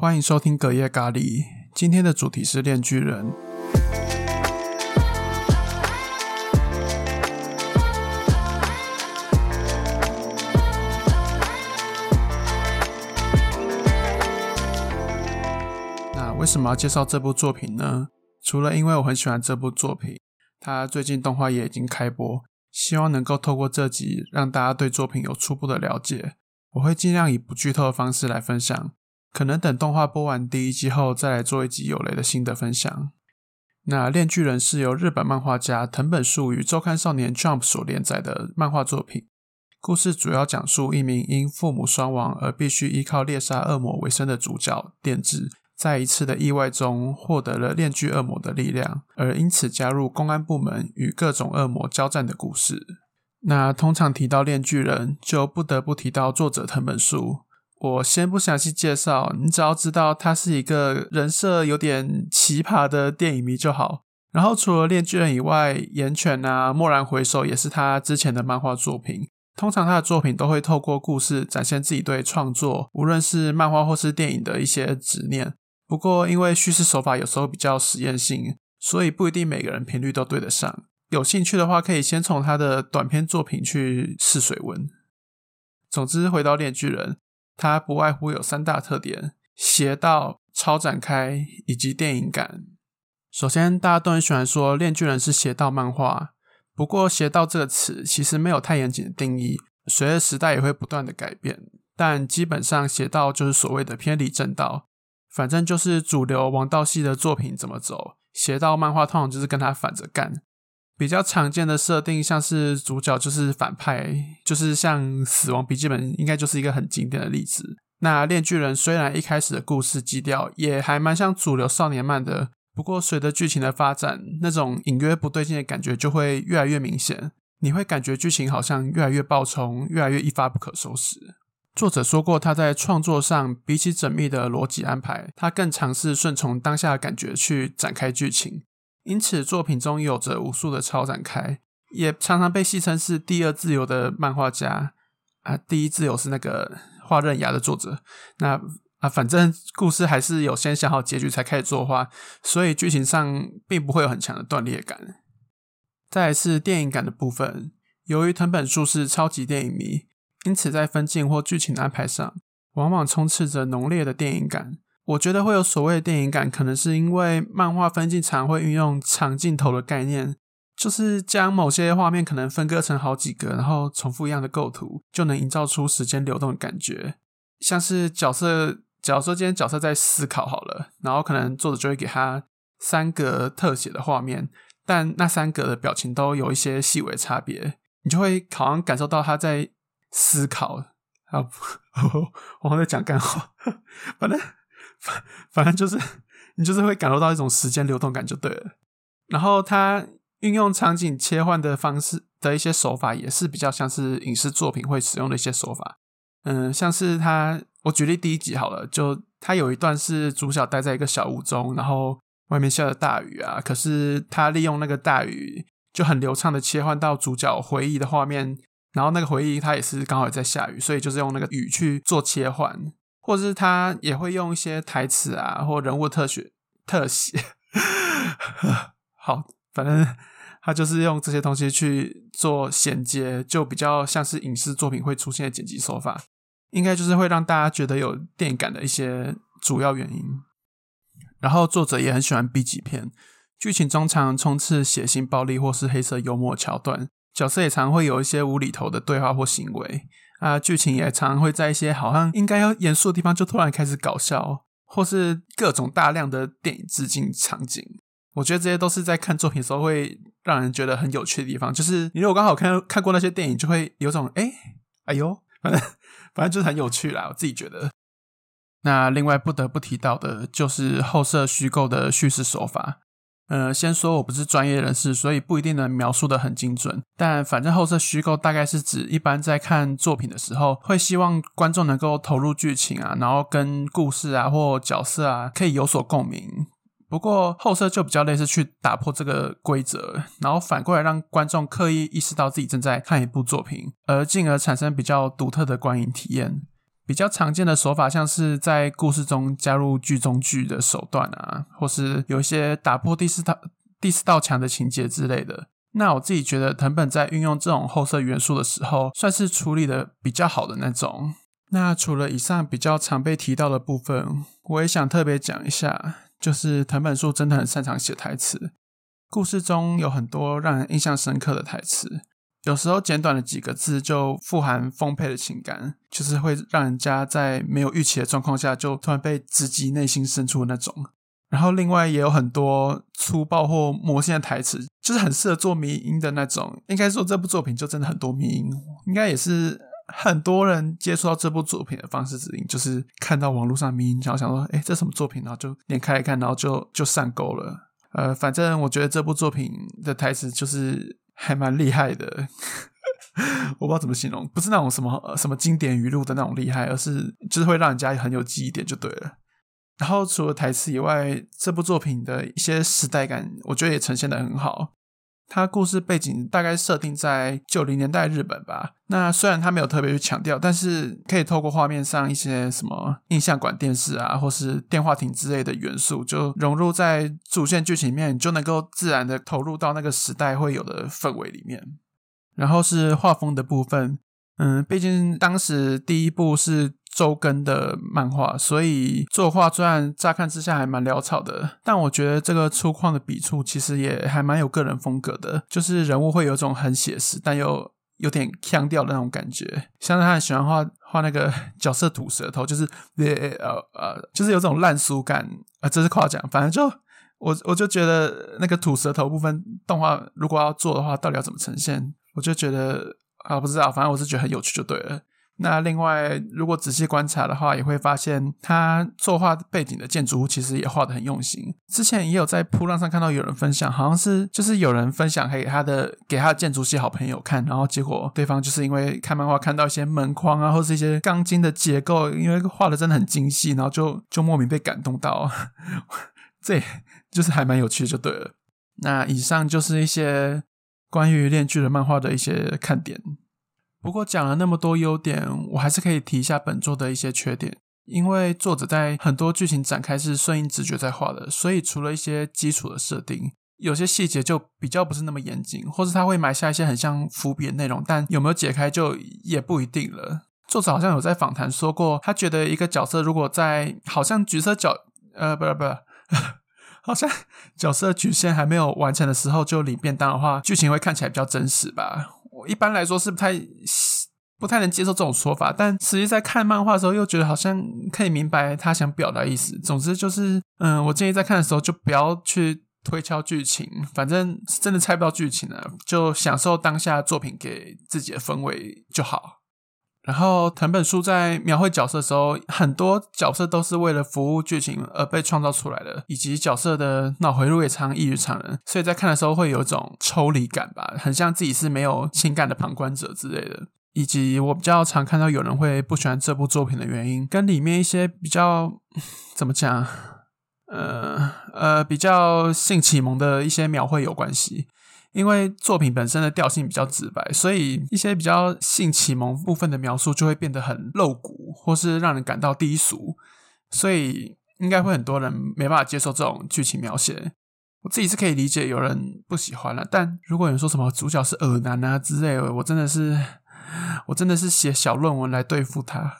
欢迎收听隔夜咖喱。今天的主题是《炼巨人》。那为什么要介绍这部作品呢？除了因为我很喜欢这部作品，它最近动画也已经开播，希望能够透过这集让大家对作品有初步的了解。我会尽量以不剧透的方式来分享。可能等动画播完第一季后，再来做一集有雷的新的分享。那《炼巨人》是由日本漫画家藤本树与周刊少年 Jump 所连载的漫画作品。故事主要讲述一名因父母双亡而必须依靠猎杀恶魔为生的主角电治，在一次的意外中获得了炼巨恶魔的力量，而因此加入公安部门与各种恶魔交战的故事。那通常提到《炼巨人》，就不得不提到作者藤本树。我先不详细介绍，你只要知道他是一个人设有点奇葩的电影迷就好。然后除了《炼巨人》以外，《岩犬》啊，《蓦然回首》也是他之前的漫画作品。通常他的作品都会透过故事展现自己对创作，无论是漫画或是电影的一些执念。不过因为叙事手法有时候比较实验性，所以不一定每个人频率都对得上。有兴趣的话，可以先从他的短篇作品去试水温。总之，回到《炼巨人》。它不外乎有三大特点：邪道、超展开以及电影感。首先，大家都很喜欢说《炼巨人》是邪道漫画，不过“邪道”这个词其实没有太严谨的定义，随着时代也会不断的改变。但基本上，邪道就是所谓的偏离正道，反正就是主流王道系的作品怎么走，邪道漫画通常就是跟他反着干。比较常见的设定，像是主角就是反派，就是像《死亡笔记本》，应该就是一个很经典的例子。那《炼巨人》虽然一开始的故事基调也还蛮像主流少年漫的，不过随着剧情的发展，那种隐约不对劲的感觉就会越来越明显。你会感觉剧情好像越来越爆冲，越来越一发不可收拾。作者说过，他在创作上比起缜密的逻辑安排，他更尝试顺从当下的感觉去展开剧情。因此，作品中有着无数的超展开，也常常被戏称是第二自由的漫画家啊。第一自由是那个画刃牙的作者。那啊，反正故事还是有先想好结局才开始作画，所以剧情上并不会有很强的断裂感。再来是电影感的部分，由于藤本树是超级电影迷，因此在分镜或剧情的安排上，往往充斥着浓烈的电影感。我觉得会有所谓的电影感，可能是因为漫画分镜常会运用长镜头的概念，就是将某些画面可能分割成好几个，然后重复一样的构图，就能营造出时间流动的感觉。像是角色，假如说今天角色在思考好了，然后可能作者就会给他三格特写的画面，但那三格的表情都有一些细微差别，你就会好像感受到他在思考。啊，我在讲干话，反正。反反正就是你就是会感受到一种时间流动感就对了。然后它运用场景切换的方式的一些手法，也是比较像是影视作品会使用的一些手法。嗯，像是它，我举例第一集好了，就它有一段是主角待在一个小屋中，然后外面下着大雨啊，可是他利用那个大雨就很流畅的切换到主角回忆的画面，然后那个回忆它也是刚好也在下雨，所以就是用那个雨去做切换。或者是他也会用一些台词啊，或人物特写、特写，好，反正他就是用这些东西去做衔接，就比较像是影视作品会出现的剪辑手法，应该就是会让大家觉得有电影感的一些主要原因。然后作者也很喜欢 B 级片，剧情中常充斥血腥、暴力或是黑色幽默桥段，角色也常会有一些无厘头的对话或行为。啊，剧情也常常会在一些好像应该要严肃的地方，就突然开始搞笑，或是各种大量的电影致敬场景。我觉得这些都是在看作品时候会让人觉得很有趣的地方。就是你如果刚好看看过那些电影，就会有种哎，哎呦，反正反正就是很有趣啦。我自己觉得。那另外不得不提到的就是后设虚构的叙事手法。呃，先说我不是专业人士，所以不一定能描述的很精准。但反正后设虚构大概是指一般在看作品的时候，会希望观众能够投入剧情啊，然后跟故事啊或角色啊可以有所共鸣。不过后设就比较类似去打破这个规则，然后反过来让观众刻意意识到自己正在看一部作品，而进而产生比较独特的观影体验。比较常见的手法，像是在故事中加入剧中剧的手段啊，或是有一些打破第四道第四道墙的情节之类的。那我自己觉得藤本在运用这种后设元素的时候，算是处理的比较好的那种。那除了以上比较常被提到的部分，我也想特别讲一下，就是藤本树真的很擅长写台词，故事中有很多让人印象深刻的台词。有时候简短的几个字就富含丰沛的情感，就是会让人家在没有预期的状况下就突然被直击内心深处的那种。然后另外也有很多粗暴或魔性的台词，就是很适合做迷音的那种。应该说这部作品就真的很多迷音，应该也是很多人接触到这部作品的方式之一，就是看到网络上迷音，然后想说，哎，这什么作品？然后就点开来看，然后就就上钩了。呃，反正我觉得这部作品的台词就是。还蛮厉害的，我不知道怎么形容，不是那种什么什么经典语录的那种厉害，而是就是会让人家很有记忆点就对了。然后除了台词以外，这部作品的一些时代感，我觉得也呈现的很好。它故事背景大概设定在九零年代日本吧。那虽然它没有特别去强调，但是可以透过画面上一些什么印象馆电视啊，或是电话亭之类的元素，就融入在主线剧情里面，就能够自然的投入到那个时代会有的氛围里面。然后是画风的部分，嗯，毕竟当时第一部是。周更的漫画，所以作画虽然乍看之下还蛮潦草的，但我觉得这个粗犷的笔触其实也还蛮有个人风格的，就是人物会有种很写实但又有点腔调的那种感觉。像是他很喜欢画画那个角色吐舌头，就是呃呃，就是有种烂俗感啊，这是夸奖。反正就我我就觉得那个吐舌头部分动画如果要做的话，到底要怎么呈现？我就觉得啊，不知道，反正我是觉得很有趣就对了。那另外，如果仔细观察的话，也会发现他作画背景的建筑物其实也画的很用心。之前也有在铺浪上看到有人分享，好像是就是有人分享给他的给他的建筑系好朋友看，然后结果对方就是因为看漫画看到一些门框啊，或是一些钢筋的结构，因为画的真的很精细，然后就就莫名被感动到，这就是还蛮有趣的，就对了。那以上就是一些关于炼巨人漫画的一些看点。不过讲了那么多优点，我还是可以提一下本作的一些缺点。因为作者在很多剧情展开是顺应直觉在画的，所以除了一些基础的设定，有些细节就比较不是那么严谨，或是他会埋下一些很像伏笔的内容，但有没有解开就也不一定了。作者好像有在访谈说过，他觉得一个角色如果在 好像角色角呃不是不是，好像角色曲线还没有完成的时候就领便当的话，剧情会看起来比较真实吧。一般来说是不太不太能接受这种说法，但实际在看漫画的时候，又觉得好像可以明白他想表达意思。总之就是，嗯，我建议在看的时候就不要去推敲剧情，反正是真的猜不到剧情了，就享受当下作品给自己的氛围就好。然后藤本树在描绘角色的时候，很多角色都是为了服务剧情而被创造出来的，以及角色的脑回路也常异于常人，所以在看的时候会有一种抽离感吧，很像自己是没有情感的旁观者之类的。以及我比较常看到有人会不喜欢这部作品的原因，跟里面一些比较 怎么讲，呃呃，比较性启蒙的一些描绘有关系。因为作品本身的调性比较直白，所以一些比较性启蒙部分的描述就会变得很露骨，或是让人感到低俗，所以应该会很多人没办法接受这种剧情描写。我自己是可以理解有人不喜欢了，但如果有人说什么主角是恶男啊之类的，我真的是我真的是写小论文来对付他。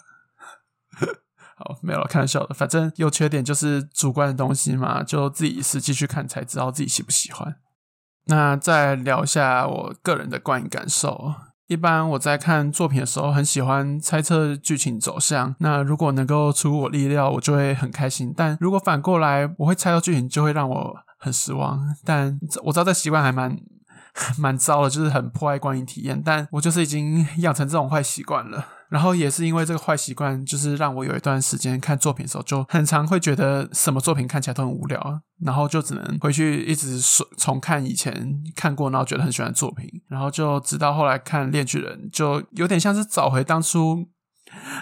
好，没有了，开玩笑的，反正有缺点就是主观的东西嘛，就自己实际去看才知道自己喜不喜欢。那再聊一下我个人的观影感受。一般我在看作品的时候，很喜欢猜测剧情走向。那如果能够出我意料，我就会很开心；但如果反过来，我会猜到剧情，就会让我很失望。但我知道这习惯还蛮 蛮糟的，就是很破坏观影体验。但我就是已经养成这种坏习惯了。然后也是因为这个坏习惯，就是让我有一段时间看作品的时候，就很常会觉得什么作品看起来都很无聊，然后就只能回去一直重看以前看过，然后觉得很喜欢的作品，然后就直到后来看《炼巨人》，就有点像是找回当初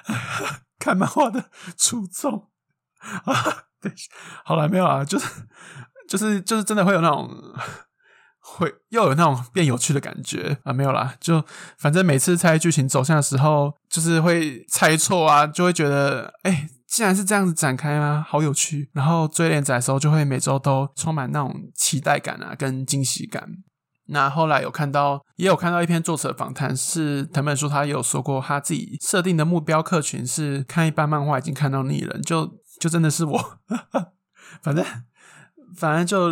看漫画的初衷啊。对，好了，没有啊，就是就是就是真的会有那种。会 又有那种变有趣的感觉啊，没有啦，就反正每次猜剧情走向的时候，就是会猜错啊，就会觉得哎，竟然是这样子展开吗？好有趣。然后追连载的时候，就会每周都充满那种期待感啊，跟惊喜感。那后来有看到，也有看到一篇作者访谈，是藤本树，他有说过他自己设定的目标客群是看一般漫画已经看到腻了，就就真的是我，反正反正就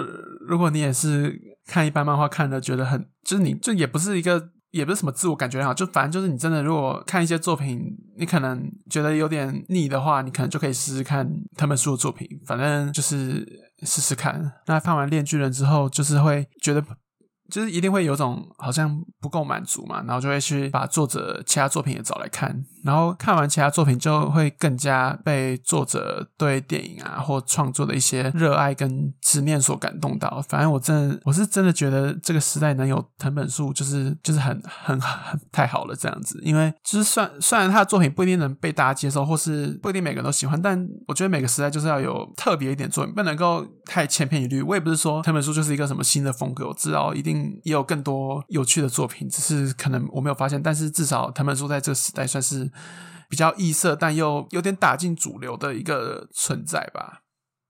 如果你也是。看一般漫画看的觉得很，就是你这也不是一个，也不是什么自我感觉很好，就反正就是你真的如果看一些作品，你可能觉得有点腻的话，你可能就可以试试看他们书的作品，反正就是试试看。那看完《炼巨人》之后，就是会觉得。就是一定会有种好像不够满足嘛，然后就会去把作者其他作品也找来看，然后看完其他作品就会更加被作者对电影啊或创作的一些热爱跟执念所感动到。反正我真的我是真的觉得这个时代能有藤本树，就是 就是很 很很太好了这样子。因为就是算虽然他的作品不一定能被大家接受，或是不一定每个人都喜欢，但我觉得每个时代就是要有特别一点作品，不能够太千篇一律。我也不是说藤本树就是一个什么新的风格，我知道一定。也有更多有趣的作品，只是可能我没有发现。但是至少藤本树在这个时代算是比较异色，但又有点打进主流的一个存在吧。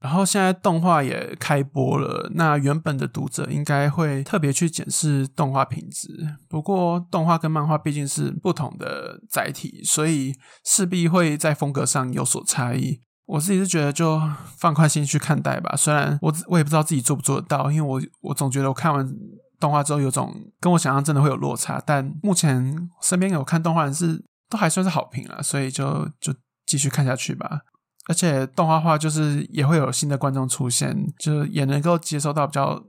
然后现在动画也开播了，那原本的读者应该会特别去检视动画品质。不过动画跟漫画毕竟是不同的载体，所以势必会在风格上有所差异。我自己是觉得就放宽心去看待吧。虽然我我也不知道自己做不做得到，因为我我总觉得我看完。动画之后有种跟我想象真的会有落差，但目前身边有看动画人是都还算是好评了，所以就就继续看下去吧。而且动画化就是也会有新的观众出现，就也能够接收到比较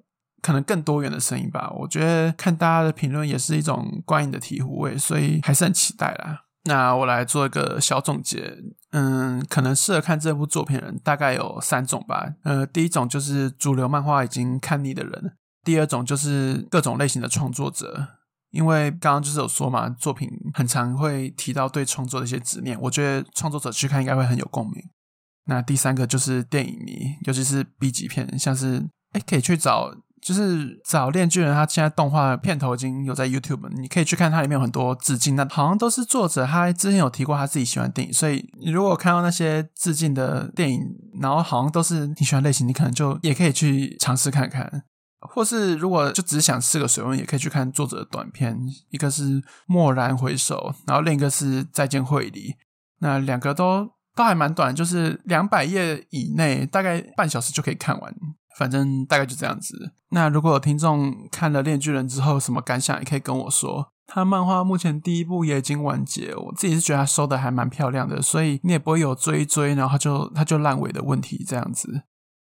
可能更多元的声音吧。我觉得看大家的评论也是一种观影的醍醐味，所以还是很期待啦。那我来做一个小总结，嗯，可能适合看这部作品的人大概有三种吧。呃，第一种就是主流漫画已经看腻的人。第二种就是各种类型的创作者，因为刚刚就是有说嘛，作品很常会提到对创作的一些执念，我觉得创作者去看应该会很有共鸣。那第三个就是电影迷，尤其是 B 级片，像是哎可以去找，就是找《炼巨人》，他现在动画片头已经有在 YouTube，你可以去看它里面有很多致敬，那好像都是作者他之前有提过他自己喜欢电影，所以你如果看到那些致敬的电影，然后好像都是你喜欢类型，你可能就也可以去尝试看看。或是如果就只想试个水温，也可以去看作者的短片，一个是《蓦然回首》，然后另一个是《再见会里》，那两个都都还蛮短，就是两百页以内，大概半小时就可以看完。反正大概就这样子。那如果有听众看了《炼巨人》之后什么感想，也可以跟我说。他漫画目前第一部也已经完结，我自己是觉得他收的还蛮漂亮的，所以你也不会有追追，然后就他就烂尾的问题这样子。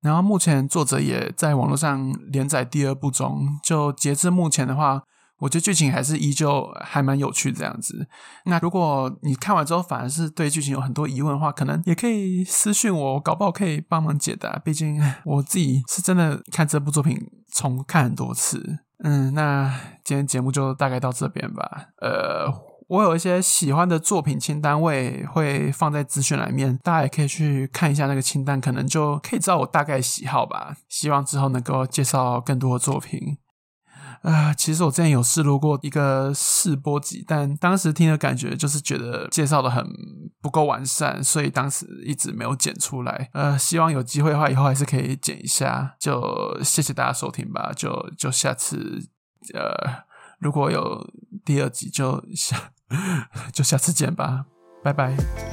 然后目前作者也在网络上连载第二部中，就截至目前的话，我觉得剧情还是依旧还蛮有趣的这样子。那如果你看完之后反而是对剧情有很多疑问的话，可能也可以私信我，搞不好可以帮忙解答。毕竟 我自己是真的看这部作品重看很多次。嗯，那今天节目就大概到这边吧。呃。我有一些喜欢的作品清单，我也会放在资讯栏面，大家也可以去看一下那个清单，可能就可以知道我大概喜好吧。希望之后能够介绍更多的作品。啊，其实我之前有试录过一个试播集，但当时听的感觉就是觉得介绍的很不够完善，所以当时一直没有剪出来。呃，希望有机会的话，以后还是可以剪一下。就谢谢大家收听吧，就就下次呃，如果有第二集就下。就下次见吧，拜拜。